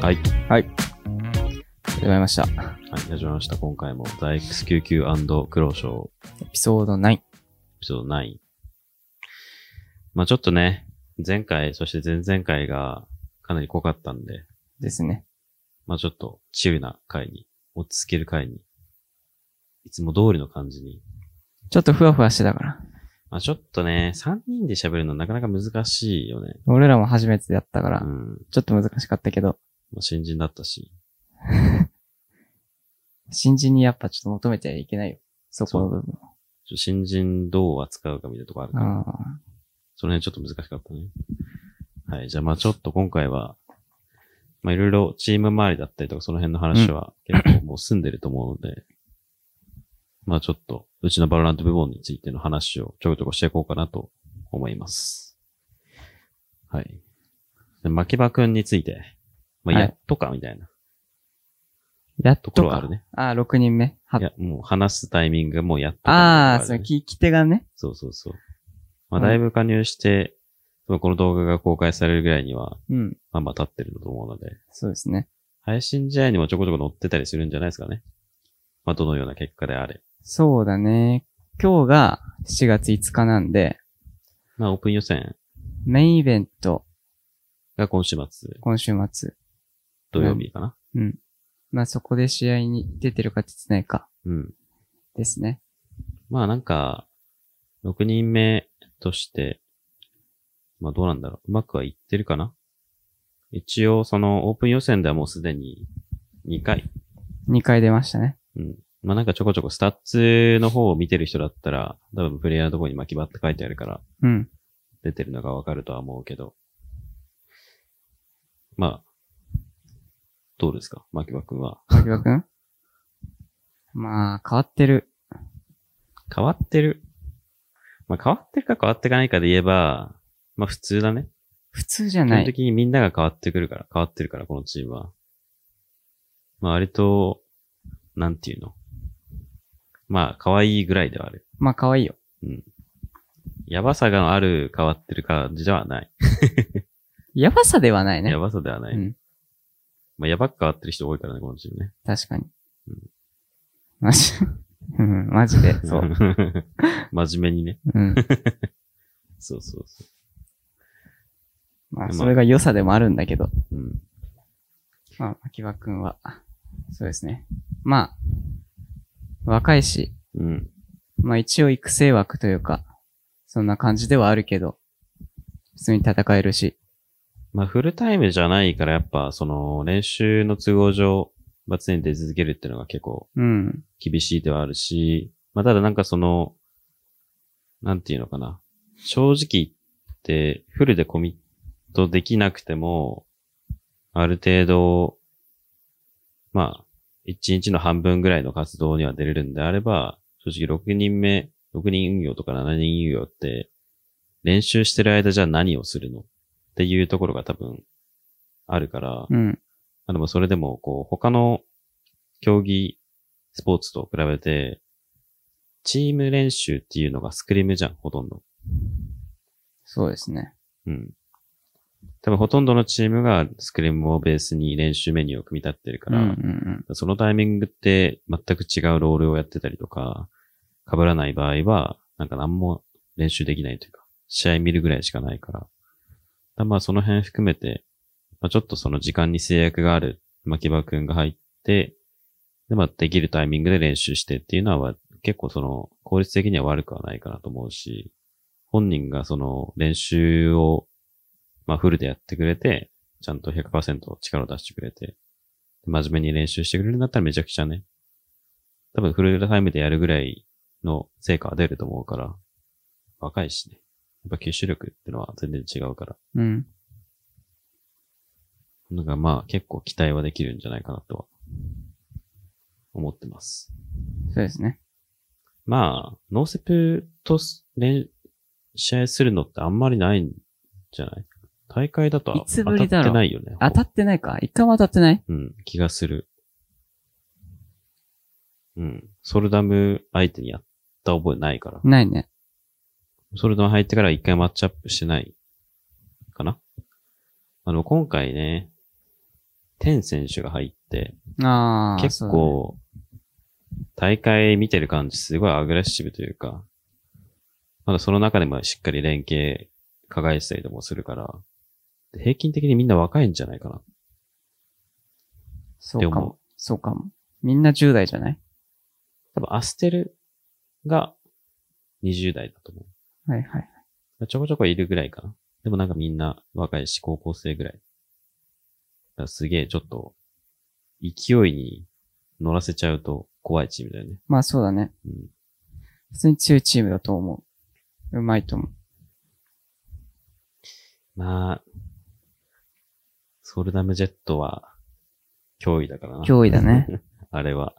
はい。はい。始まりました。はい、始まりました。今回も、ザ X99& クローショー、エエピソード9。ピソード9。まあちょっとね、前回、そして前々回がかなり濃かったんで、ですね。まあちょっとチルな回に、落ち着ける回に、いつも通りの感じに。ちょっとふわふわしてたから。まあちょっとね、3人で喋るのなかなか難しいよね。俺らも初めてやったからう、ん。ちょっと難しかったけど、まあ新人だったし。新人にやっぱちょっと求めてはいけないよ。そこの部分新人どう扱うかみたいなとこあるから。その辺ちょっと難しかったね。はい。じゃあまあちょっと今回は、まあいろいろチーム周りだったりとかその辺の話は結構もう済んでると思うので、まあちょっとうちのバロラント部門についての話をちょこちょこしていこうかなと思います。はい。で牧場くんについて、まあはいやっとかみたいなやっとか。ところはあるね。ああ、6人目。はいや、もう話すタイミングがもうやっとかああ、その聞き手がね。そうそうそう。まあだいぶ加入して、そのこの動画が公開されるぐらいには、うん。まあまあ経ってると思うので、そうですね。配信試合にもちょこちょこ載ってたりするんじゃないですかね。まあ、どのような結果であれ。そうだね。今日が7月5日なんで、まあ、オープン予選メインイベント、が今週末、今週末。土曜日かな。うん。まあそこで試合に出てるか出てないかうん。ですね。まあ、なんか、6人目として、まあ、どうなんだろう。うまくはいってるかな一応、その、オープン予選ではもうすでに2回。2回出ましたね。うん。まあ、なんかちょこちょこスタッツの方を見てる人だったら、多分プレイヤーのところに牧場って書いてあるから、うん。出てるのがわかるとは思うけど。まあ、どうですか？牧場くんは。牧場くんまあ、変わってる。変わってる？まあ変わってるか変わっていかないかで言えば、まあ普通だね。普通じゃ基本ない。的にみんなが変わってくるから、変わってるから、このチームは。まあ割と、なんていうの？まあ可愛いぐらいではある。まあ、可愛いよ。うん。やばさがある変わってる感じではない。やばさではないねや。ばさではない。うん。まあやばく変わってる人多いからね、このチームね。確かにうん。マジ、うん、マジで、そう。真面目にね。うん。そうそうそまあ、まあそれが良さでもあるんだけど。う。うん。まあ、秋葉くんは、そうですね。まあ、若いし、うん。まあ一応育成枠というか、そんな感じではあるけど、普通に戦えるし。まあ、フルタイムじゃないから、やっぱ、その、練習の都合上、まあ、常に出続けるっていうのが結構うん。厳しいではあるし、まあ、ただなんかその、なんていうのかな。正直言って、フルでコミットできなくても、ある程度、まあ、1日の半分ぐらいの活動には出れるんであれば、正直6人目、6人運用とか7人運用って、練習してる間じゃあ何をするのっていうところが多分、あるから、うん。あでもそれでも、こう、他の競技、スポーツと比べて、チーム練習っていうのがスクリームじゃん、ほとんど。そうですね。うん。多分ほとんどのチームがスクリームをベースに練習メニューを組み立ってるから、うんうんうん。そのタイミングって全く違うロールをやってたりとか、被らない場合は、なんか何も練習できないというか、試合見るぐらいしかないから。まあその辺含めて、まあ、ちょっとその時間に制約がある牧場くんが入って、で、まあできるタイミングで練習してっていうのは結構その効率的には悪くはないかなと思うし、本人がその練習をまあフルでやってくれて、ちゃんと100%力を出してくれて、真面目に練習してくれるんだったらめちゃくちゃね、多分フルタイムでやるぐらいの成果は出ると思うから、若いしね。やっぱ吸収力ってのは全然違うから。うん。なんかまあ結構期待はできるんじゃないかなとは思ってます。そうですね。まあ、ノーセプとす練試合するのってあんまりないんじゃない？大会だといつぶりだろう当たってないよね。当たってないか一回も当たってない？うん、気がする。うん。ソルダム相手にやった覚えないから。ないね。ソルダム入ってから一回マッチアップしてないかな？あの、今回ね、テン選手が入って、結構、大会見てる感じすごいアグレッシブというか、まだその中でもしっかり連携輝いてたりともするから、平均的にみんな若いんじゃないかな。そうかも。そうかも。みんな10代じゃない？多分アステルが20代だと思はいはい。う。ちょこちょこいるぐらいかな。でもなんかみんな若いし、高校生ぐらい。らすげえちょっと、勢いに乗らせちゃうと怖いチームだよね。まあそうだね。うん。普通に強いチームだと思う。うまいと思う。まあ、ソルダムジェットは、脅威だからな。脅威だね。あれは。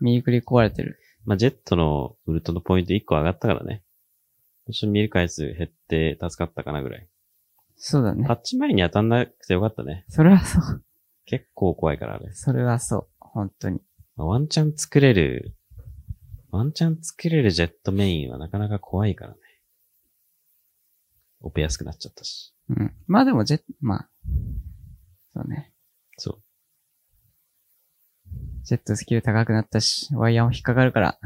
右くり壊れてる。まあ、ジェットのウルトのポイント1個上がったからね。一緒に見る回数減って助かったかなぐらい。そうだねパ。ッチ前に当たんなくてよかったね。それはそう。結構怖いからあれ。それはそう。本当に。まあワンチャン作れる、ワンチャン作れるジェットメインはなかなか怖いからね。オペ安くなっちゃったし。うん。まあでも、ジェッまあ。そうね。そう。ジェットスキル高くなったし、ワイヤーも引っかかるから。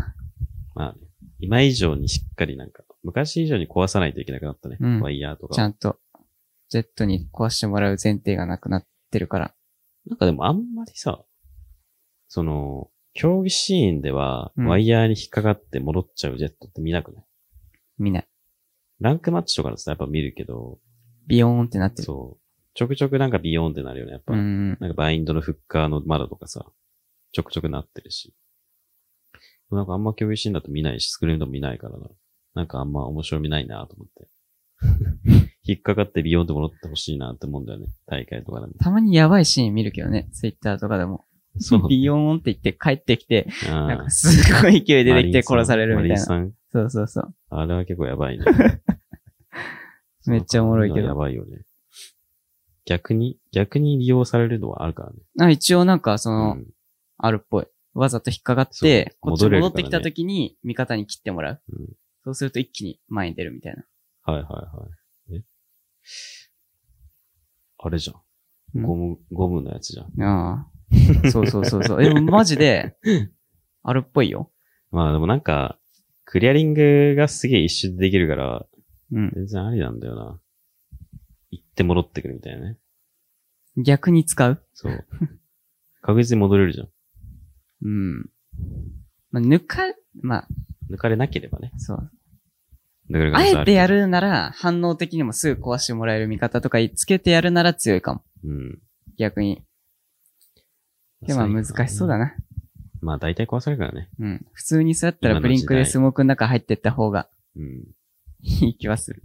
まあね。今以上にしっかりなんか、昔以上に壊さないといけなくなったね。うんワイヤーとか。ちゃんと、ジェットに壊してもらう前提がなくなってるから。なんかでもあんまりさ、その、競技シーンでは、うんワイヤーに引っかかって戻っちゃうジェットって見なくない、見ない。ランクマッチとかだとさ、やっぱ見るけど、ビヨーンってなってる。そう。ちょくちょくなんかビヨーンってなるよね、やっぱ。うん。なんかバインドのフッカの窓とかさ、ちょくちょくなってるし。なんかあんま競技シーンだと見ないし、スクリムでも見ないからな。なんかあんま面白みないなと思って。引っかかってビヨーンって戻ってほしいなって思うんだよね。大会とかでも。たまにやばいシーン見るけどね、ツイッターとかでも。そう。ビヨーンって言って帰ってきて、あなんかすごい勢いで出てきて殺されるみたいな。そうそうそう。あれは結構やばいね。めっちゃおもろいけどやばいよね。逆に、逆に利用されるのはあるからね。あ一応なんかその、うんあるっぽい。わざと引っかかって、こっち戻ってきた時に味方に切ってもらう。うんそうすると一気に前に出るみたいな。はいはいはい。え？あれじゃうんん。ゴム、ゴムのやつじゃん。ああ。そうそうそうそう。でもマジで、あるっぽいよ。まあでもなんか、クリアリングがすげえ一瞬でできるから、うん。全然ありなんだよな。行って戻ってくるみたいなね。逆に使う？そう。確実に戻れるじゃん。うん。まあ、抜か、まあ、抜かれなければね。そう。抜かれあえてやるなら、反応的にもすぐ壊してもらえる味方とかつけてやるなら強いかも。うん。逆に。でもまあ難しそうだな。な。まあ大体壊されるからね。うん。普通にそうやったらブリンクでスモークの中入ってった方がうん。いい気はする。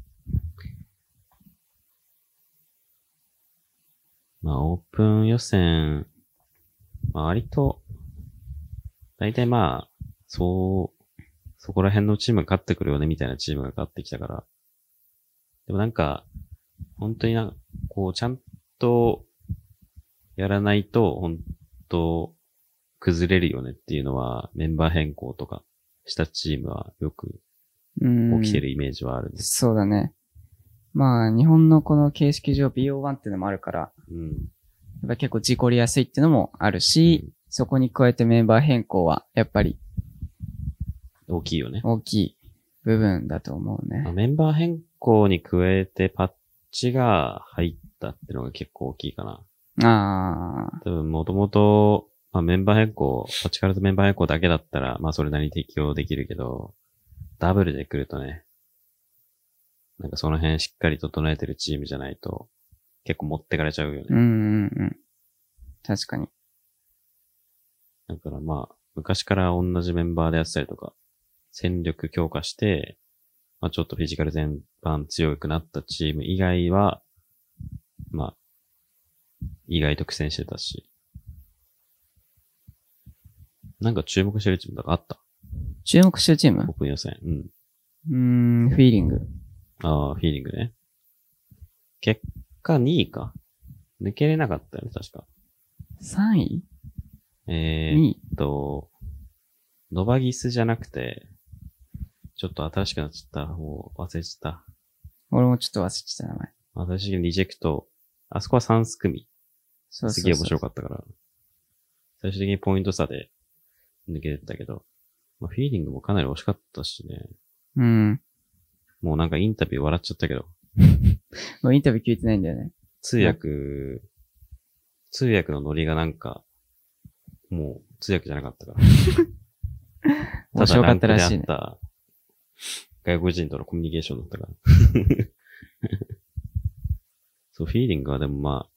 まあオープン予選、まあ割と、大体まあ、そう、そこら辺のチームが勝ってくるよねみたいなチームが勝ってきたから。でもなんか、本当にな、こう、ちゃんと、やらないと、本当崩れるよねっていうのは、メンバー変更とかしたチームはよくうん。起きてるイメージはあるんです。そうだね。まあ、日本のこの形式上 BO1 っていうのもあるから、うん。やっぱ結構事故りやすいっていうのもあるし、そこに加えてメンバー変更はやっぱり大きいよね。大きい部分だと思うまあね。メンバー変更に加えてパッチが入ったってのが結構大きいかな。ああ、多分もともと、まあメンバー変更、パッチからとメンバー変更だけだったら、まあそれなりに適用できるけど、ダブルで来るとね、なんかその辺しっかり整えてるチームじゃないと、結構持ってかれちゃうよね。うんうんうん。確かに。だからまあ、昔から同じメンバーでやってたりとか、戦力強化して、まあちょっとフィジカル全般強くなったチーム以外は、まあ、意外と苦戦してたし。なんか注目してるチームとかあった？注目してるチーム？オープン予選。うん。うーん、フィーリング。ああ、フィーリングね。結果2位か。抜けれなかったよね、確か。3位？え ?2 ー、位っと、ノバギスじゃなくて、ちょっと新しくなっちゃった方、忘れちゃっ俺もちょっと忘れてた名前。た。新しいリジェクト。あそこはサンス組。そうそうそうすげえ面白かったから。最終的にポイント差で抜けてったけど、まあ、フィーリングもかなり惜しかったしね。うん。もうなんかインタビュー笑っちゃったけど、もうインタビュー聞いてないんだよね。通訳、通訳のノリがなんか、もう通訳じゃなかったから。面白かったらしいねただランクであった外国人とのコミュニケーションだったから。そう、フィーリングはでもま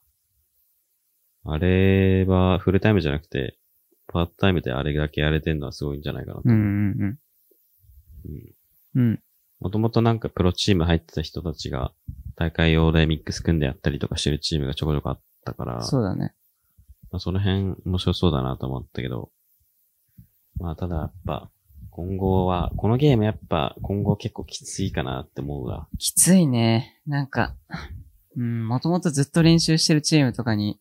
あ、あれはフルタイムじゃなくて、パートタイムであれだけやれてんのはすごいんじゃないかなと。うんうんうん。うん。もともとなんかプロチーム入ってた人たちが、大会用でミックス組んでやったりとかしてるチームがちょこちょこあったから、そうだね。まあ、その辺面白そうだなと思ったけど、まあただやっぱ、今後は、このゲームやっぱ今後結構きついかなって思うわ。きついね。なんか、うん、もともとずっと練習してるチームとかに、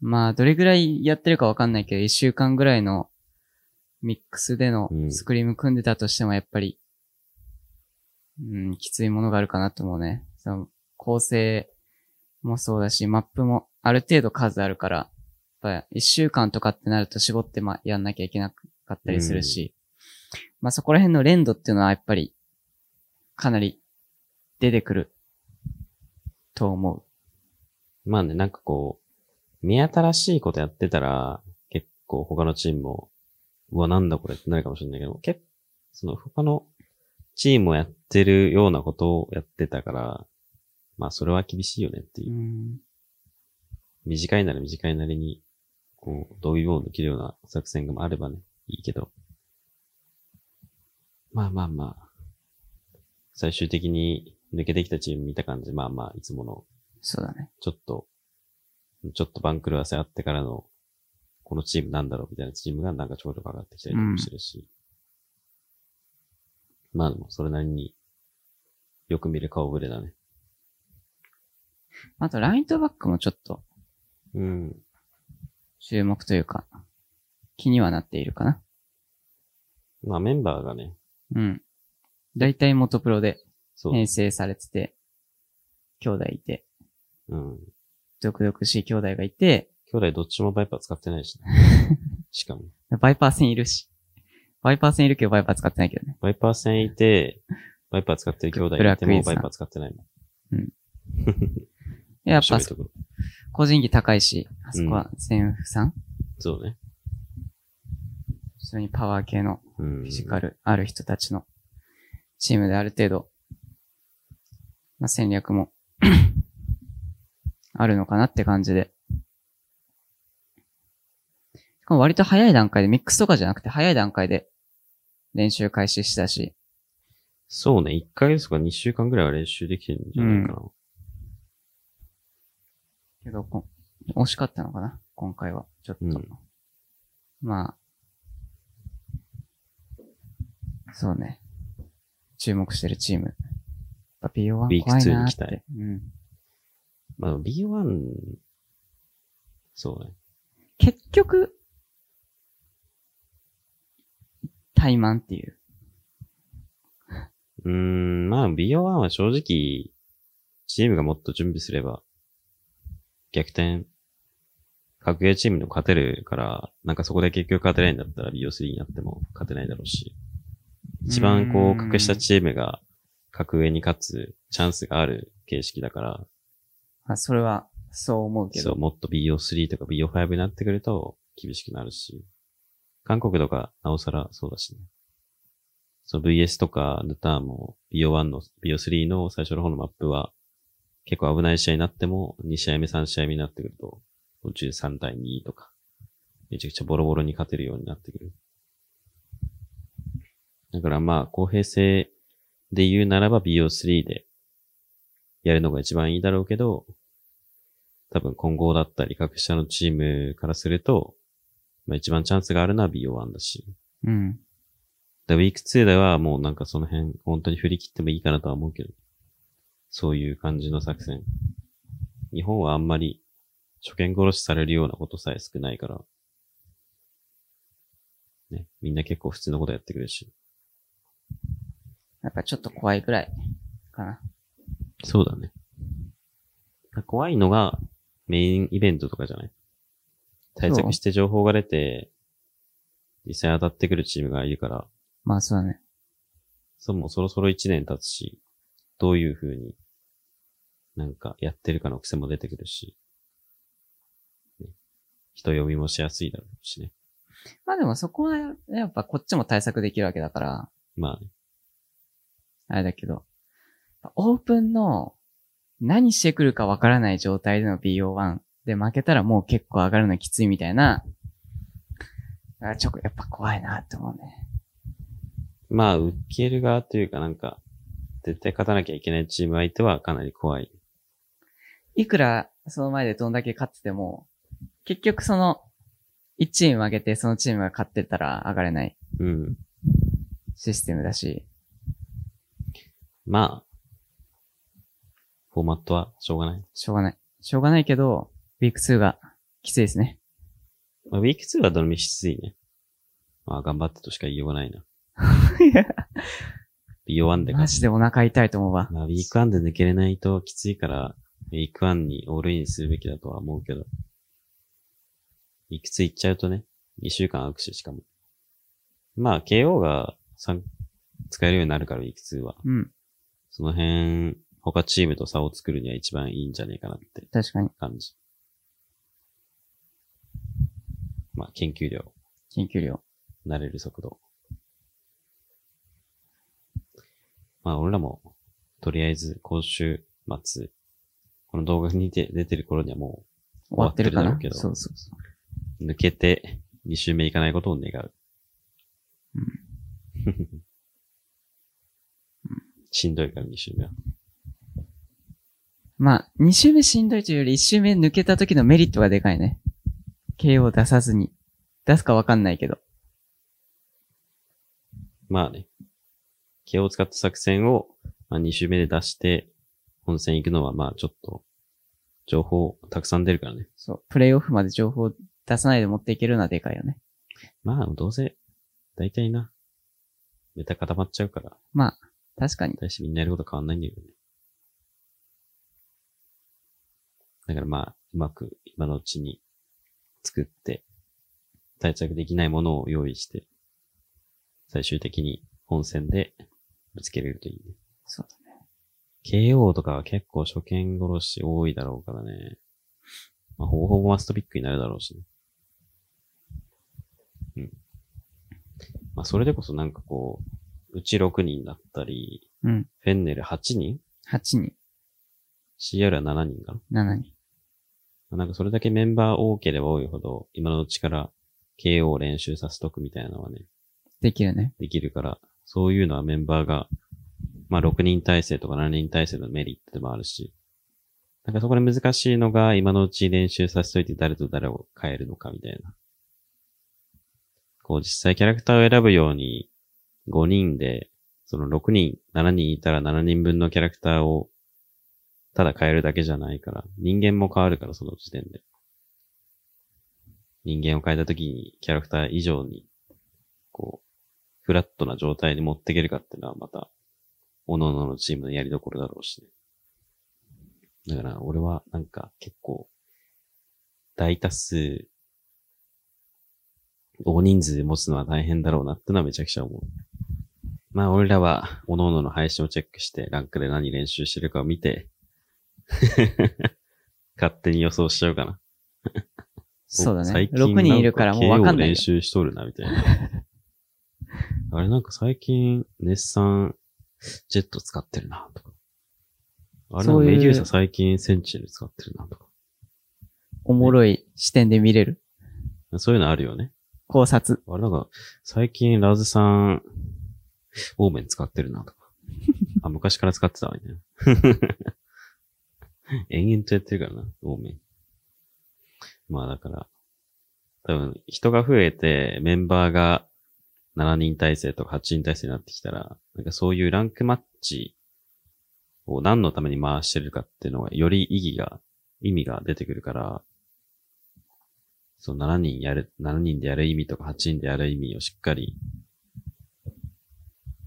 まあ、どれぐらいやってるかわかんないけど、一週間ぐらいのミックスでのうんスクリーム組んでたとしても、やっぱり、うん、きついものがあるかなと思うね。その、構成もそうだし、マップもある程度数あるから、やっぱ一週間とかってなると絞ってま、やんなきゃいけなかったりするし、まあそこら辺の連動っていうのはやっぱり、かなり出てくると思まあね、なんかこう、目新しいことやってたら、結構他のチームも、うわ、なんだこれってなるかもしれないけど、結その他のチームをやってるようなことをやってたから、まあそれは厳しいよねってう。いうう。ん。短いなら短いなりに、こう、どういうものできるような作戦があればね、いいけど。まあまあまあ。最終的に抜けてきたチーム見た感じ、まあまあ、いつもの、そうだね。ちょっと、ちょっと番狂わせあってからの、このチームなんだろうみたいなチームがなんかちょこちょこ上がってきたりとかしてるし。まあでも、それなりによく見る顔ぶれだね。あと、ライトバックもちょっとうん。注目というか、気にはなっているかな。まあメンバーがね、うん。だいたい元プロでそう。編成されてて、兄弟いて、うん。独々しい兄弟がいて、兄弟どっちもバイパー使ってないしね。しかも。バイパー戦いるし。バイパー戦いるけどバイパー使ってないけどね。バイパー戦いて、バイパー使ってる兄弟ブラッいてもバイパー使ってないもん。やっぱ面白いところ。個人技高いし、あそこは全フさん、そうね。普通にパワー系のうん。フィジカルある人たちのチームである程度、まあ、戦略も あるのかなって感じで。しかも割と早い段階で、ミックスとかじゃなくて早い段階で練習開始したし、そうね。1ヶ月とか2週間ぐらいは練習できてるんじゃないかな。けどこ、惜しかったのかな？今回は。ちょっと。うんまあ、そうね。注目してるチーム。やっぱ BO1 怖いウィーク2なーっに期待て。うん。まあ、B1、そうね。結局、怠慢っていう。うーん、まあ、B1 は正直、チームがもっと準備すれば、逆転、格ゲーチームにも勝てるから、なんかそこで結局勝てないんだったら BO3 になっても勝てないだろうし、一番こう、格下チームが格上に勝つチャンスがある形式だから、あ、それは、そう思うけどそう、。もっと BO3 とか BO5 になってくると厳しくなるし、韓国とかなおさらそうだしね。そう VS とかヌターも BO1 の BO3 の最初の方のマップは結構危ない試合になっても2試合目3試合目になってくると13対2とかめちゃくちゃボロボロに勝てるようになってくる。だからまあ公平性で言うならば BO3 でやるのが一番いいだろうけど、多分混合だったり各社のチームからすると、まあ一番チャンスがあるのは BO1 だし。うん。で、ウィーク2ではもうなんかその辺、本当に振り切ってもいいかなとは思うけど。そういう感じの作戦。日本はあんまり初見殺しされるようなことさえ少ないから。ね、みんな結構普通のことやってくるし。やっぱちょっと怖いぐらいかな。そうだね。怖いのが、メインイベントとかじゃない？対策して情報が出て、実際当たってくるチームがいるから、まあそうだね。そうもうそろそろ1年経つし、どういう風になんかやってるかの癖も出てくるし、ね人読みもしやすいだろうしね。まあでもそこは、やっぱこっちも対策できるわけだから、まあね、あれだけど、オープンの何してくるかわからない状態での BO1 で負けたらもう結構上がるのきついみたいな、あちょっとやっぱ怖いなって思うね。まあ、受ける側というかなんか、絶対勝たなきゃいけないチーム相手はかなり怖い。いくらその前でどんだけ勝ってても、結局その、1チーム負けてそのチームが勝ってたら上がれないうん。システムだし、まあ、フォーマットはしょうがない。しょうがない。しょうがないけど、ウィーク2がきついですね。まあ、ウィーク2はどのみちきついね。まあ、頑張ってとしか言いようがないな。BO1 でマジでお腹痛いと思うわ。まあ、ウィーク1で抜けれないときついから、ウィーク1にオールインするべきだとは思うけど。ウィーク2行っちゃうとね、2週間空くし、しかも。まあ、KO が3使えるようになるから、ウィーク2は。うん。その辺、他チームと差を作るには一番いいんじゃねえかなって確かに。感じ。まあ、研究量、研究量。慣れる速度。まあ、俺らも、とりあえず、今週末、この動画に出出てる頃にはも終わってるかな？終わってるだろうけどそうそうそう。う、抜けて、2週目行かないことを願う。しんどいから、2週目は。まあ、2周目しんどいというより1周目抜けた時のメリットがでかいね。KO 出さずに。出すかわかんないけど。まあね。毛を使った作戦を、まあ、2周目で出して、本戦行くのはまあちょっと、情報たくさん出るからね。そう。プレイオフまで情報出さないで持っていけるのはでかいよね。まあどうせ、大体な、メタ固まっちゃうから、まあ、確かに。大してみんなやること変わんないんだけどね。だからまあ、うまく今のうちに作って、対策できないものを用意して、最終的に本戦でぶつけれるといいね。そうだね。KO とかは結構初見殺し多いだろうからね。まあ、ほぼほぼマストピックになるだろうしね。うん。まあ、それでこそなんかこう、うち6人だったり、うん。フェンネル8人？8人、?CR は7人かな、7人。まあなんかそれだけメンバー多ければ多いほど、今のうちから KO を練習させとくみたいなのはね、できるね。できるから、そういうのはメンバーが、まあ6人体制とか7人体制のメリットでもあるし、なんかそこで難しいのが今のうち練習させといて誰と誰を変えるのかみたいな。こう実際キャラクターを選ぶように5人で、その6人、7人いたら7人分のキャラクターをただ変えるだけじゃないから、人間も変わるからその時点で。人間を変えた時にキャラクター以上に、こう、フラットな状態に持っていけるかっていうのはまた、各々のチームのやりどころだろうしね。だから、俺はなんか結構、大多数、大人数で持つのは大変だろうなってのはめちゃくちゃ思う。まあ、俺らは、各々の配信をチェックして、ランクで何練習してるかを見て、勝手に予想しちゃうかな。そうだね。最近6人いるからもうわかんないよ練。習しとるな、みたいな。あれなんか最近、ネッサン、ジェット使ってるな、とか。あれメデューサ最近センチネル使ってるな、とか。おもろい視点で見れる？そういうのあるよね。考察。あれなんか、最近ラズさん、オーメン使ってるな、とか。あ、昔から使ってたわ、みたいな。延々とやってるからな、オーメン。まあだから、多分人が増えてメンバーが7人体制とか8人体制になってきたら、なんかそういうランクマッチを何のために回してるかっていうのがより意義が、意味が出てくるから、そう7人やる、7人でやる意味とか8人でやる意味をしっかり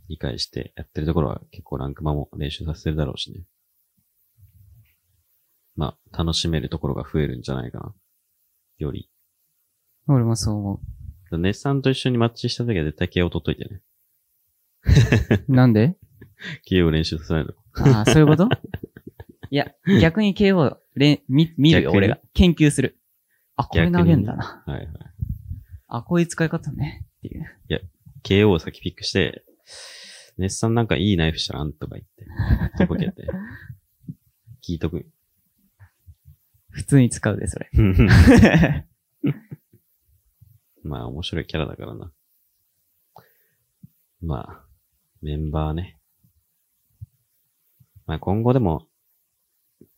理解してやってるところは結構ランクマも練習させてるだろうしね。まあ、楽しめるところが増えるんじゃないかな。より。俺もそう思ネッサンと一緒にマッチした時は絶対 KO 取っといてね。う。なんで？KO 練習させないの。ああ、そういうこと？いや、逆に KO れ見、見るよ、俺が。研究する。あ、これ投げんだな。はいはい。あ、こういう使い方ね。っていう。KO を先ピックして、ネッサンなんかいいナイフしたらんとか言って、とぼけて。聞いとく。普通に使うで、それ。まあ、面白いキャラだからな。まあ、メンバーね。まあ、今後でも、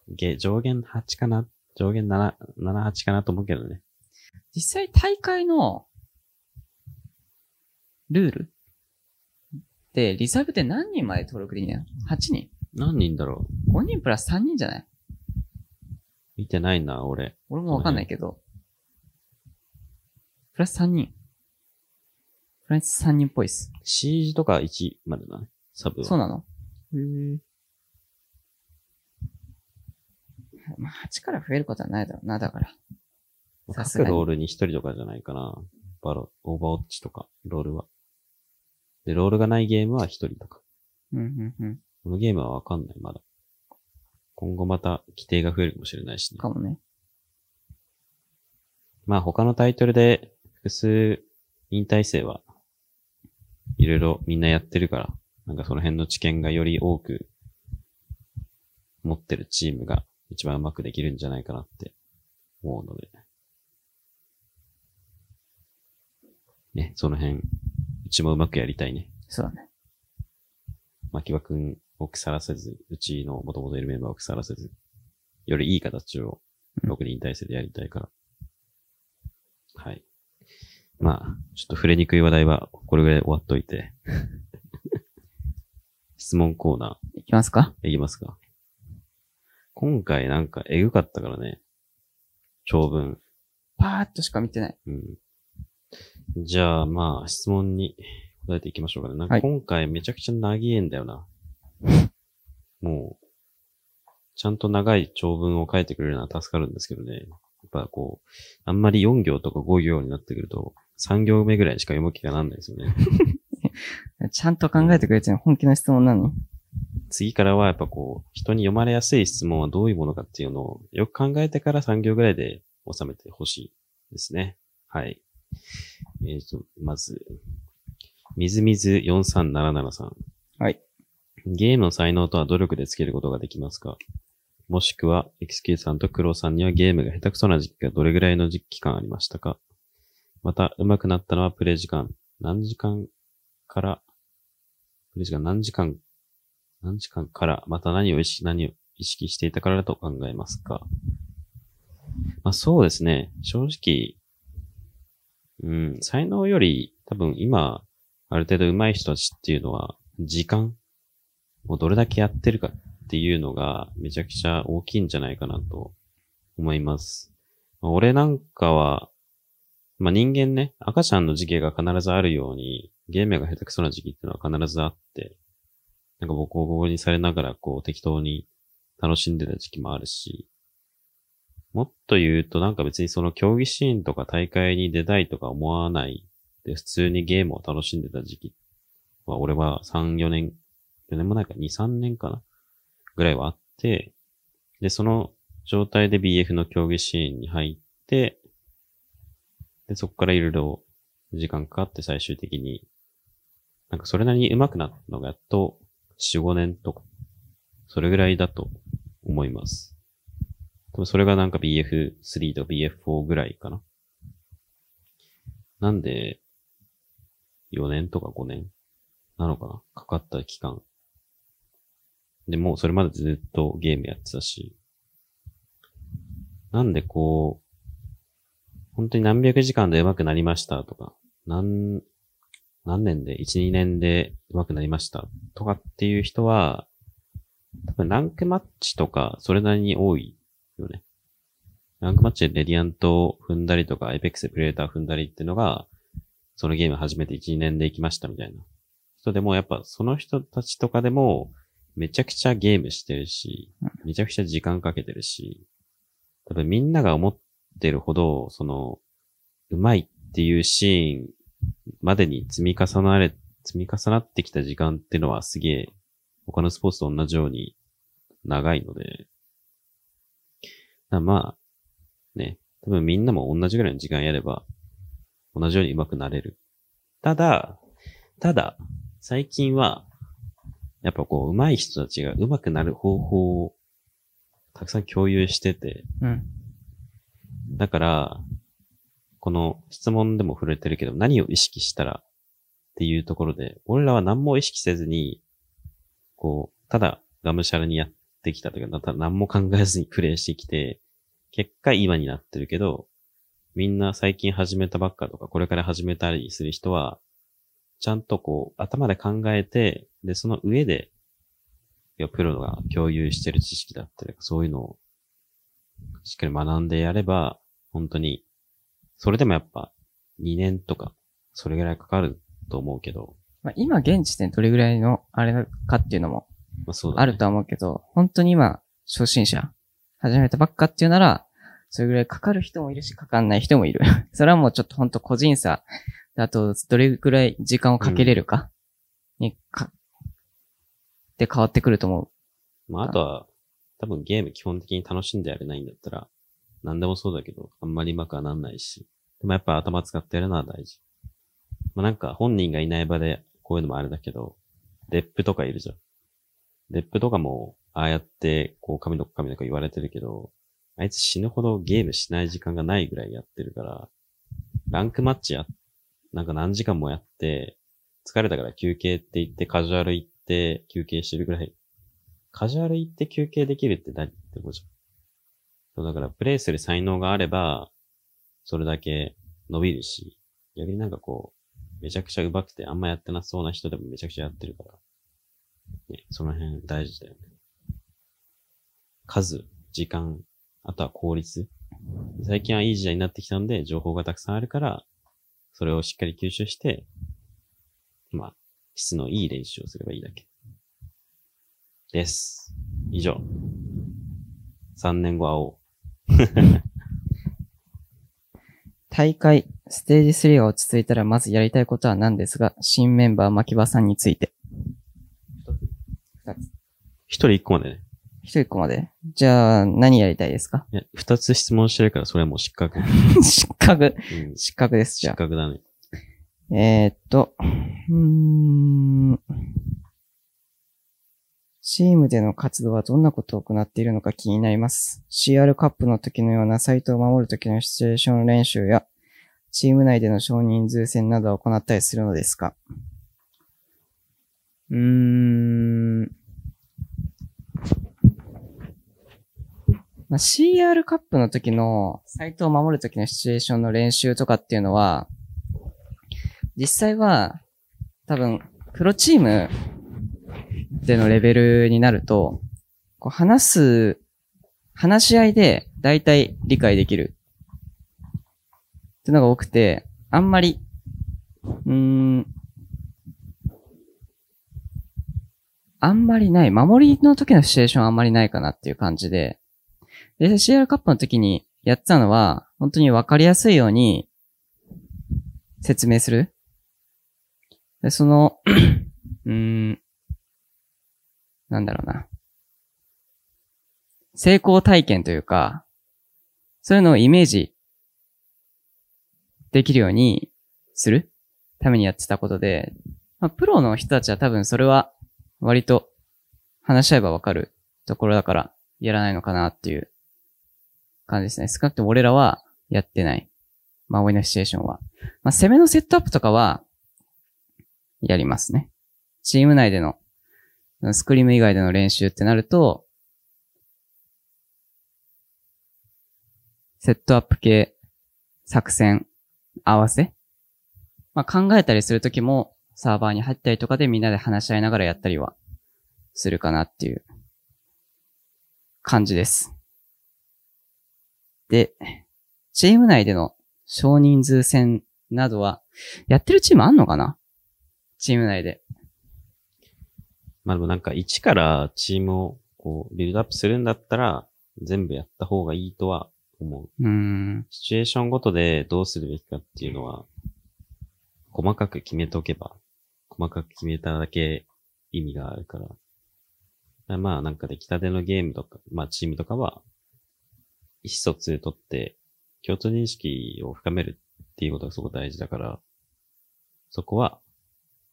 げ上限8かな上限7、7、8かなと思うけどね。実際大会のルールで、リザーブって何人まで登録できないの ?8 人何人だろう ?5 人プラス3人じゃない？見てないな、俺。俺もわかんないけど。プラス3人。プラス3人っぽいっす。シージとか1までだね。サブは。そうなの？へえ。まあ、8から増えることはないだろうな、だから。さすがに各ロールに1人とかじゃないかな。バロ、オーバーウォッチとか、ロールは。で、ロールがないゲームは1人とか。うん、うん、うん。このゲームはわかんない、まだ。今後また規定が増えるかもしれないしね。かもね。まあ他のタイトルで複数引退生はいろいろみんなやってるから、なんかその辺の知見がより多く持ってるチームが一番うまくできるんじゃないかなって思うので。ね、その辺、うちもうまくやりたいね。そうだね。牧場くんを腐らせず、うちの元々いるメンバーを腐らせず、よりいい形を6人体制でやりたいから。はい。まあ、ちょっと触れにくい話題はこれぐらいで終わっといて。質問コーナいきますかーいきますか。今回なんかエグかったからね。長文。パーッとしか見てない。うん。じゃあ、まあ、質問に答えていきましょうかね。なんかはい今回めちゃくちゃ長えんだよな。もう、ちゃんと長い長文を書いてくれるのは助かるんですけどね。やっぱこう、あんまり4行とか5行になってくると、3行目ぐらいしか読む気がなんないですよね。ちゃんと考えてくれてる本気の質問なの？次からはやっぱこう、人に読まれやすい質問はどういうものかっていうのをよく考えてから3行ぐらいで収めてほしいですね。はい。えっ、と、まず、みずみず4377さん。はい。ゲームの才能とは努力でつけることができますか？もしくは、XQ さんとクロさんにはゲームが下手くそな時期がどれぐらいの期間ありましたか？また、上手くなったのはプレイ時間、何時間から、プレイ時間何時間何時間から、また何を意識、何を意識していたからだと考えますか？まあそうですね。正直、うん、才能より多分今、ある程度上手い人たちっていうのは、時間をどれだけやってるかっていうのがめちゃくちゃ大きいんじゃないかなと思います。俺なんかは、まあ人間ね、赤ちゃんの時期が必ずあるように、ゲームが下手くそな時期っていうのは必ずあって、なんかボコボコにされながらこう適当に楽しんでた時期もあるし、もっと言うとなんか別にその競技シーンとか大会に出たいとか思わないで普通にゲームを楽しんでた時期は俺は3、4年、4年もないか2、3年かなぐらいはあって、で、その状態で BF の競技シーンに入って、で、そこからいろいろ時間かかって最終的に、なんかそれなりに上手くなったのがやっと4、5年とか、それぐらいだと思います。それがなんか BF3 と BF4 ぐらいかな。なんで、4年とか5年なのかなかかった期間。で、もうそれまでずっとゲームやってたし。なんでこう、本当に何百時間で上手くなりましたとか、何、何年で、1、2年で上手くなりましたとかっていう人は、多分ランクマッチとか、それなりに多いよね。ランクマッチでレディアントを踏んだりとか、エペックスでプレーター踏んだりっていうのが、そのゲーム始めて1、2年で行きましたみたいな人でも、やっぱその人たちとかでも、めちゃくちゃゲームしてるし、めちゃくちゃ時間かけてるし、多分みんなが思ってるほど、その、うまいっていうシーンまでに積み重なれ、積み重なってきた時間っていうのはすげえ、他のスポーツと同じように長いので、まあ、ね、多分みんなも同じぐらいの時間やれば、同じように上手くなれる。ただ、ただ、最近は、やっぱこう、上手い人たちが上手くなる方法をたくさん共有してて、うん。だから、この質問でも触れてるけど、何を意識したらっていうところで、俺らは何も意識せずに、こう、ただがむしゃらにやってきたというか、ただ何も考えずにプレイしてきて、結果今になってるけど、みんな最近始めたばっかとか、これから始めたりする人は、ちゃんとこう、頭で考えて、で、その上で、いや、プロが共有してる知識だったり、そういうのを、しっかり学んでやれば、本当に、それでもやっぱ、2年とか、それぐらいかかると思うけど、まあ、今現時点どれぐらいのあれかっていうのもまあそうだ、ね。あるとは思うけど、本当に今、初心者、始めたばっかっていうなら、それぐらいかかる人もいるし、かかんない人もいる。それはもうちょっと本当個人差。あと、どれぐらい時間をかけれるか、にか、で変わってくると思まああとは、多分ゲーム基本的に楽しんでやれないんだったら、何でもそうだけど、あんまりうまくはなんないし。でもやっぱ頭使ってやるのは大事。まあなんか本人がいない場でこういうのもあれだけど、デップとかいるじゃん。デップとかも、ああやって、こう、神の子神の子言われてるけど、あいつ死ぬほどゲームしない時間がないぐらいやってるから、ランクマッチや、なんか何時間もやって、疲れたから休憩って言ってカジュアル行って休憩してるぐらい。カジュアル行って休憩できるって何ってことじゃん。だからプレイする才能があれば、それだけ伸びるし、逆になんかこう、めちゃくちゃ上手くてあんまやってなそうな人でもめちゃくちゃやってるから。ね、その辺大事だよね。数、時間、あとは効率。最近はいい時代になってきたんで、情報がたくさんあるから、それをしっかり吸収して、まあ、質のいい練習をすればいいだけ。です。以上。3年後会おう。大会、ステージ3が落ち着いたらまずやりたいことは何ですが、新メンバー牧場さんについて。二つ。一人一個までね。一人一個まで？じゃあ、何やりたいですか？いや、二つ質問してるから、それはもう失格。失格。うん、失格です、じゃ失格だね。あ。えー、っと、うーん。チームでの活動はどんなことを行っているのか気になります。CR カップの時のようなサイトを守る時のシチュエーション練習や、チーム内での少人数戦などは行ったりするのですか？うーん。まあ、CR カップの時の、サイトを守る時のシチュエーションの練習とかっていうのは、実際は、多分、プロチームでのレベルになると、こう話す、話し合いで大体理解できる。ってのが多くて、あんまり、うーん、あんまりない。守りの時のシチュエーションあんまりないかなっていう感じで、で、CR カップの時にやってたのは、本当にわかりやすいように説明する。で、その、うーん、なんだろうな。成功体験というか、そういうのをイメージできるようにするためにやってたことで、まあ、プロの人たちは多分それは割と話し合えばわかるところだからやらないのかなっていう感じですね。少なくとも俺らはやってない。守りのシチュエーションは。まあ、攻めのセットアップとかはやりますね。チーム内でのスクリーム以外での練習ってなると、セットアップ系、作戦、合わせ？まあ、考えたりするときも、サーバーに入ったりとかでみんなで話し合いながらやったりは、するかなっていう、感じです。で、チーム内での少人数戦などは、やってるチームあんのかな？チーム内で。まあでもなんか一からチームをこうビルドアップするんだったら全部やった方がいいとは思う。うーん。シチュエーションごとでどうするべきかっていうのは細かく決めておけば細かく決めただけ意味があるから。だからまあなんか出来たてのゲームとか、まあチームとかは意思疎通取って共通認識を深めるっていうことがすごく大事だから、そこは、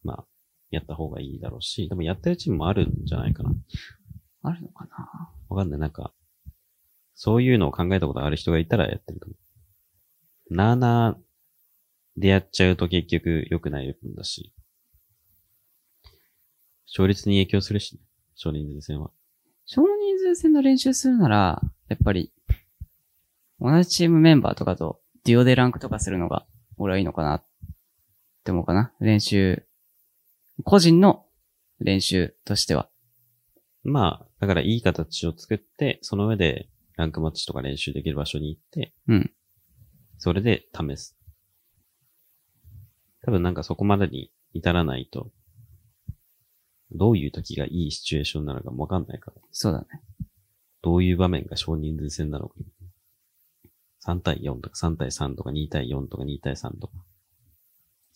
まあ、やった方がいいだろうし、でもやってるチームもあるんじゃないかな。あるのかな？わかんない。なんか、そういうのを考えたことある人がいたらやってると思う。なーなーでやっちゃうと結局良くない部分だし、勝率に影響するし、ね、少人数戦は。少人数戦の練習するなら、やっぱり、同じチームメンバーとかとデュオでランクとかするのが、俺はいいのかなって思うかな。練習。個人の練習としては。まあ、だからいい形を作って、その上でランクマッチとか練習できる場所に行って、うん。それで試す。多分なんかそこまでに至らないと、どういう時がいいシチュエーションなのかもわかんないから。そうだね。どういう場面が少人数戦なのか。3対4とか3対3とか2対4とか2対3とか、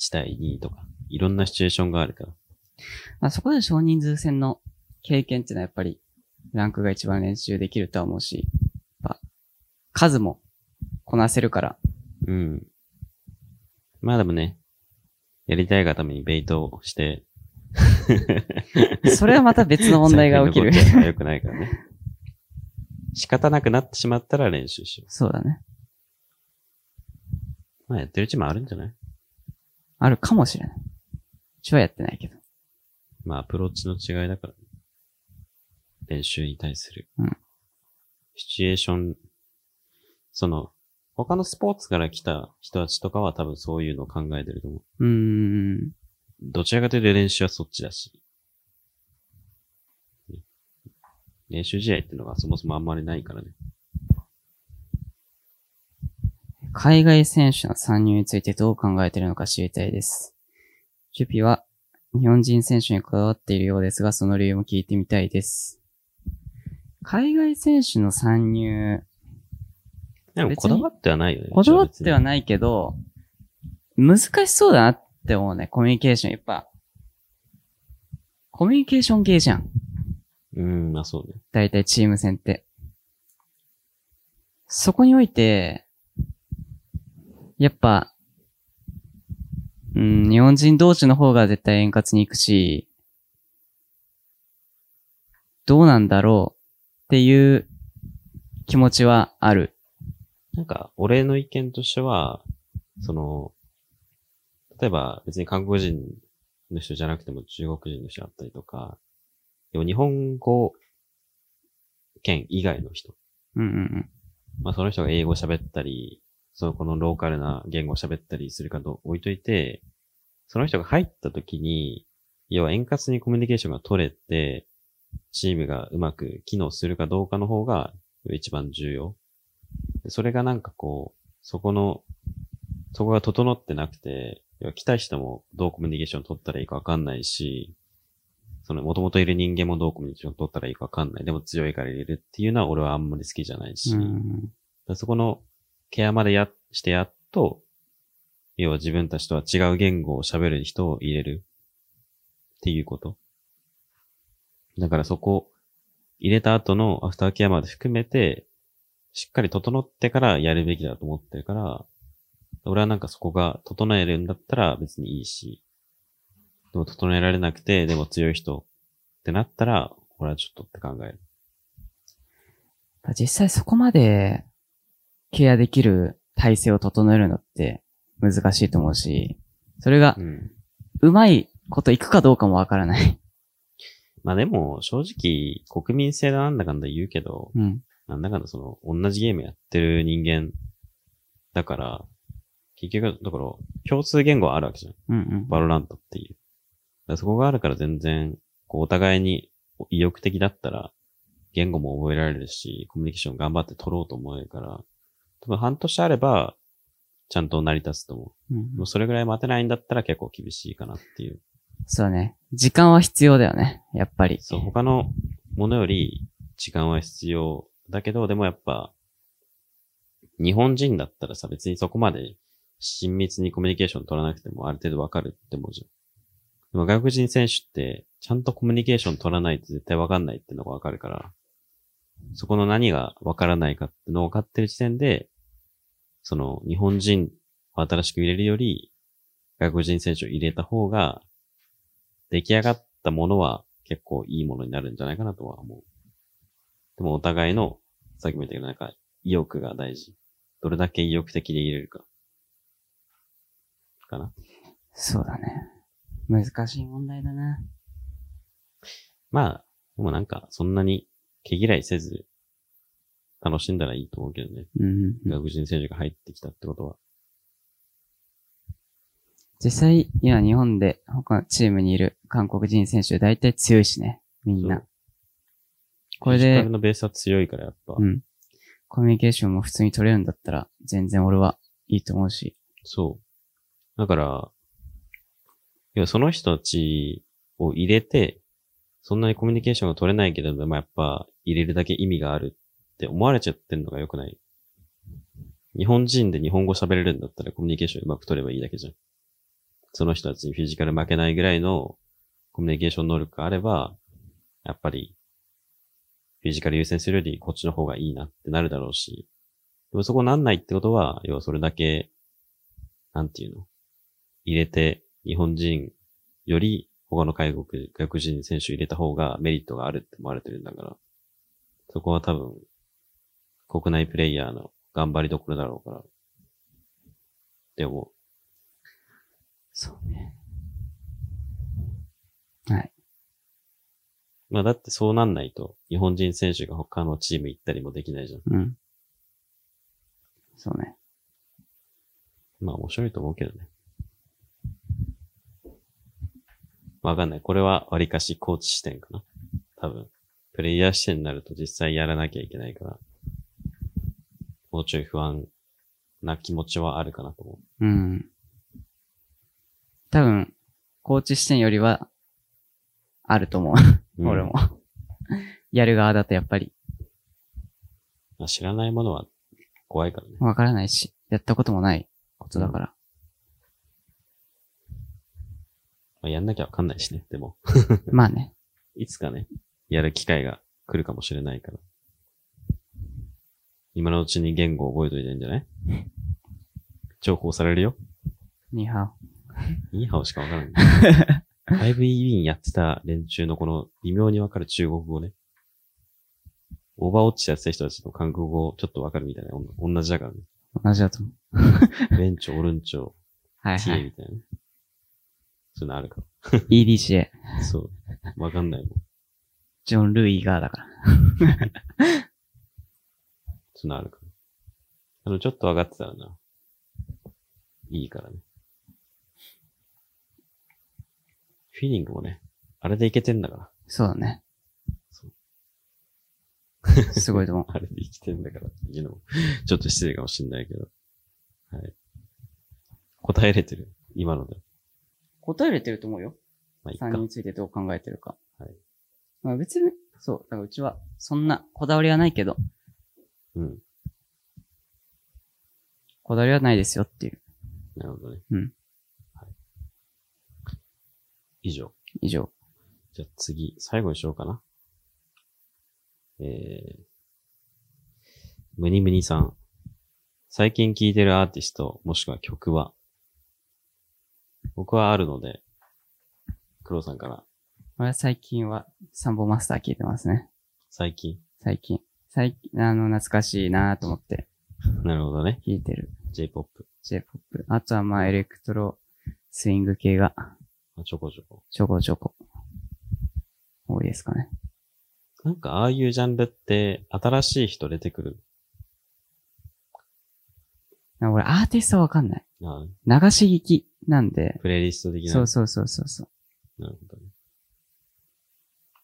1対2とか、いろんなシチュエーションがあるから。まあ、そこで少人数戦の経験っていうのはやっぱり、ランクが一番練習できるとは思うし、やっぱ、数もこなせるから、うん。まあでもね、やりたいがためにベイトをして、それはまた別の問題が起きる最。近のことは良くないからね。仕方なくなってしまったら練習しよそうだね。う。まあやってるうちもあるんじゃない？あるかもしれない。うちはやってないけど。まあアプローチの違いだから、ね、練習に対する。うんシチュエーション、その、他のスポーツから来た人たちとかは多分そういうのを考えてると思う。うーん。どちらかというと練習はそっちだし。練習試合っていうのがそもそもあんまりないからね。海外選手の参入についてどう考えているのか知りたいです。ジュピは日本人選手にこだわっているようですが、その理由も聞いてみたいです。海外選手の参入、でもこだわってはないよね。こだわってはない。ないけど、難しそうだなって思うね、コミュニケーション。やっぱ、コミュニケーション系じゃん。うん、まあそうね。大体チーム戦って。そこにおいて、やっぱ、うん、日本人同士の方が絶対円滑に行くし、どうなんだろうっていう気持ちはある。なんか、俺の意見としては、その、例えば別に韓国人の人じゃなくても中国人の人だったりとか、でも日本語圏以外の人。うんうんうん。まあその人が英語喋ったり、そのこのローカルな言語を喋ったりするかと置いといて、その人が入った時に、要は円滑にコミュニケーションが取れて、チームがうまく機能するかどうかの方が一番重要。でそれがなんかこう、そこの、そこが整ってなくて、要は来た人もどうコミュニケーション取ったらいいかわかんないし、その元々いる人間もどうコミュニケーション取ったらいいかわかんない。でも強いから入れるっていうのは俺はあんまり好きじゃないし、うんそこのケアまでや、してやっと、要は自分たちとは違う言語を喋る人を入れるっていうこと。だからそこ、入れた後のアフターケアまで含めて、しっかり整ってからやるべきだと思ってるから、俺はなんかそこが整えるんだったら別にいいし、でも整えられなくて、でも強い人ってなったら、俺はちょっとって考える。実際そこまでケアできる体制を整えるのって難しいと思うし、それがうまいこといくかどうかもわからない。まあでも、正直、国民性だなんだかんだ言うけど、うん。なんだかんだその、同じゲームやってる人間だから、結局、だから、共通言語はあるわけじゃん。うんうん。バロラントっていう。そこがあるから全然、こう、お互いに意欲的だったら、言語も覚えられるし、コミュニケーション頑張って取ろうと思えるから、多分半年あれば、ちゃんと成り立つと思う。うんもうそれぐらい待てないんだったら結構厳しいかなっていう。そうね。時間は必要だよね。やっぱり。そう、他のものより時間は必要だけど、でもやっぱ、日本人だったらさ、別にそこまで親密にコミュニケーション取らなくてもある程度わかるって思うじゃん。でも外国人選手って、ちゃんとコミュニケーション取らないと絶対わかんないってのがわかるから、そこの何がわからないかってのを分かってる時点で、その日本人を新しく入れるより、外国人選手を入れた方が、出来上がったものは結構いいものになるんじゃないかなとは思う。でもお互いの、さっきも言ったけどなんか意欲が大事。どれだけ意欲的で入れるか。かな。そうだね。難しい問題だな。まあ、でもなんか、そんなに毛嫌いせず、楽しんだらいいと思うけどね。うん。外国人選手が入ってきたってことは。実際、今日本で他のチームにいる韓国人選手大体強いしね。みんな。これでのベースは強いからやっぱ。うん。コミュニケーションも普通に取れるんだったら、全然俺はいいと思うし。そう。だから、いや、その人たちを入れて、そんなにコミュニケーションが取れないけど、まあ、やっぱ入れるだけ意味があるって思われちゃってんのが良くない。日本人で日本語喋れるんだったらコミュニケーションうまく取ればいいだけじゃん。その人たちにフィジカル負けないぐらいのコミュニケーション能力があれば、やっぱり、フィジカル優先するよりこっちの方がいいなってなるだろうし、でもそこなんないってことは、要はそれだけなんていうの入れて、日本人より他の外国、外国人選手入れた方がメリットがあるって思われてるんだから、そこは多分、国内プレイヤーの頑張りどころだろうから、って思そうね。はい。う。まあだってそうなんないと、日本人選手が他のチーム行ったりもできないじゃん。うん。そうね。まあ面白いと思うけどね。わかんない。これは割かしコーチ視点かな。多分。プレイヤー視点になると実際やらなきゃいけないから、もうちょい不安な気持ちはあるかなと思うん。多分、コーチ視点よりは、あると思う。う。俺も。やる側だとやっぱり、まあ、知らないものは怖いからね。わからないし、やったこともないことだから。まあ、やんなきゃわかんないしね。でも、まあね。いつかね、やる機会が来るかもしれないから。今のうちに言語を覚えといてんじゃない？重宝されるよ？ニーハニーハオしかわからない。5E ウィンやってた連中のこの微妙にわかる中国語ね。オーバーウォッチやってた人たちの韓国語ちょっとわかるみたいな。同じだからね。ウ。同じだと思う。ベンチョ、オルンチョ、はいはい。みたいなね。そういうのあるか EDCA。ら。そう。わかんないもん。ジョン・ルイガーだから。そういうのあるから。あの、ちょっと上がってたらな。いいからね。フィーリングもね、あれでいけてんだから。そうだね。そう すごいと思う。あれで生きてんだからっていうのも、ちょっと失礼かもしんないけど。はい。答えれてる？今ので。答えれてると思うよ。まあ、いいか3。人についてどう考えてるか。はい。まあ別に、そう。だからうちは、そんなこだわりはないけど、うん。こだわりはないですよっていう。なるほどね。うん。はい。以上。以上。じゃあ次、最後にしようかな。えー、ムニムニさん。最近聴いてるアーティスト、もしくは曲は？僕はあるので、黒さんから、俺は最近はサンボマスター聞いてますね。最近？最近。最近、あの、懐かしいなと思ってなるほどね。聞いてる J-POP。J-POP。あとはまあエレクトロ、スイング系があちょこちょこ。ちょこちょこ多いですかね。なんかああいうジャンルって、新しい人出てくる？あ俺アーティストはわかんない。あ流し聞きなんで、プレイリスト的な？そうそうそうそうそう。なるほどね。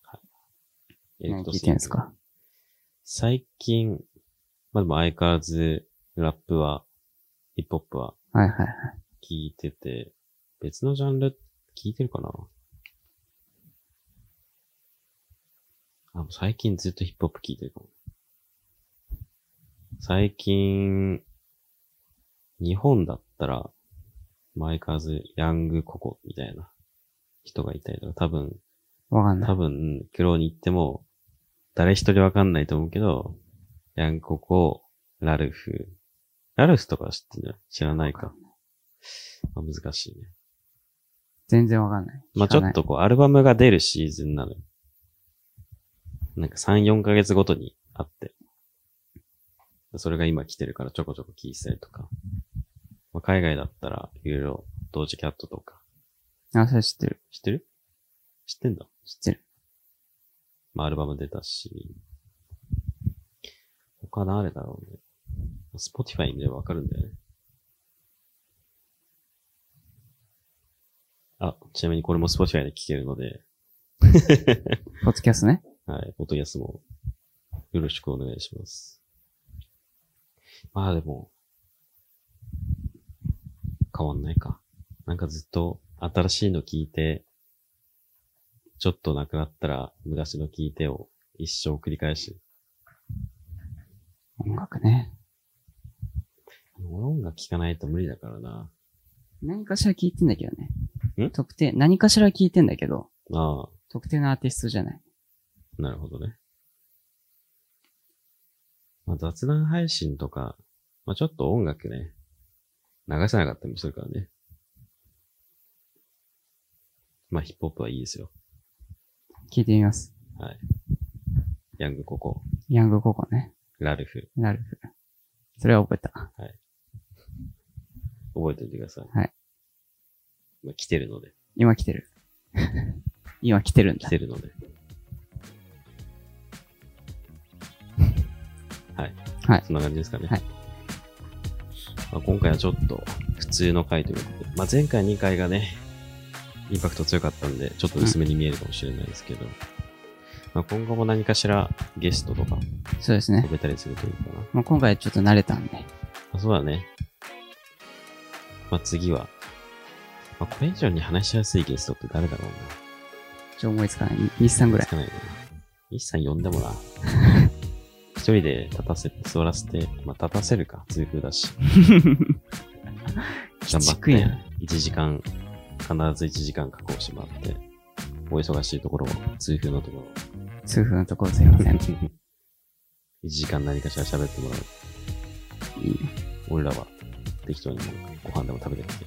はい。エレ何聞いクトスイングてんすか？最近、まあでも相変わらず、ラップは、ヒップホップは、はいはいはい。聞いてて、別のジャンル聞いてるかな？あ、最近ずっとヒップホップ聞いてるかも。最近、日本だったら、前カズ、ヤングココみたいな人がいたりとか、多分、わかんない。多分、クローに行っても、誰一人わかんないと思うけど、ヤングココ、ラルフ。ラルフとか知ってんじゃん？知らないか。まあ、難しいね。全然わかんない。まあちょっとこう、アルバムが出るシーズンなのよ。なんか3、4ヶ月ごとにあって。それが今来てるからちょこちょこ聞いてたりとか。まあ、海外だったら、いろいろ、ドージキャットとか。あ、それ知ってる。知ってる？知ってんだ？知ってる。まあアルバム出たし。他誰だろうね。スポティファイ見ればわかるんだよね。あ、ちなみにこれもスポティファイで聴けるので、ポッドキャストね。はい、音安もよろしくお願いします。まあでも、変わんないか。なんかずっと新しいの聞いて、ちょっとなくなったら昔の聞いてを一生繰り返し。音楽ね。音楽聴かないと無理だからな。何かしら聞いてんだけどね。ん？特定、何かしら聞いてんだけど、あ特定のアーティストじゃない。あ、なるほどね。まあ、雑談配信とか、まあ、ちょっと音楽ね、流せなかったりもするからね。まあ、ヒップホップはいいですよ。聞いてみます。はい。ヤングココ、ヤングココね。ラルフ、なるほど。それは覚えた。覚えておいてください。はい。まあ、来てるので、今来てる。今来てるんだ。来てるので。はい。はいそんな感じですかね。はい。まあ、今回はちょっと普通の回ということで、まあ、前回2回がね、インパクト強かったんで、ちょっと薄めに見えるかもしれないですけど、まあ、今後も何かしらゲストとかそうですね呼。べたりするといいかな。もう今回ちょっと慣れたんで。あそうだね。まあ、次は、まあ、これ以上に話しやすいゲストって誰だろうな。ちょ、思いつかない。に日産ぐらいつ。かないな。日産呼んでもな。一人で立たせて、座らせて、まあ、立たせるか、痛風だし。頑張ってちくやん、1時間、必ず1時間確保してもらって、お忙しいところを、痛風のところを、数分のところすいません。1時間何かしら喋ってもらう。いいね。俺らは、適当にご飯でも食べてきて。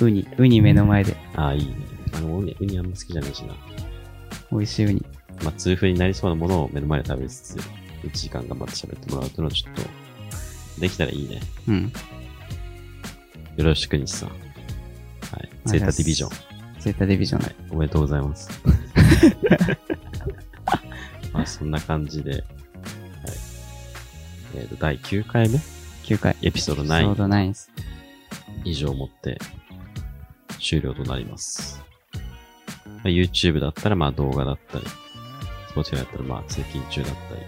ウニ、ウニ目の前で。ああ、いいね。あの、ウニ、ウニあんま好きじゃないしな。美味しいウニ。まあ、痛風になりそうなものを目の前で食べつつ、1時間頑張って喋ってもらうというのはちょっと、できたらいいね。うん。よろしく、西さん。はい。ゼータディビジョン。ゼータディビジョン。はい。おめでとうございます。まあ、そんな感じで、はい。えっ、と、第9回目？9回。エピソードエピソー9ド9です。以上をもって終了となります。まあ、YouTube だったらまあ動画だったり、Spotify だったらまあ通勤中だったり、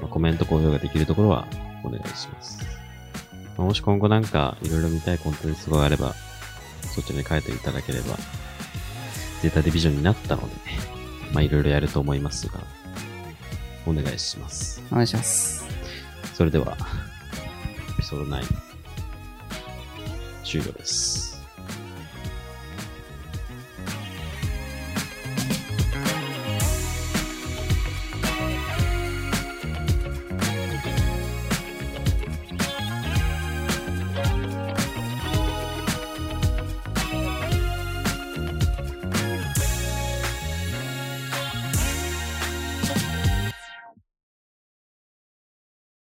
まあ、コメント高評ができるところはお願いします。まあ、もし今後なんかいろいろ見たいコンテンツがあれば、そちらに書いていただければ、データディビジョンになったので、まあいろいろやると思いますが、お願いします。お願いします。それでは、エピソード9、終了です。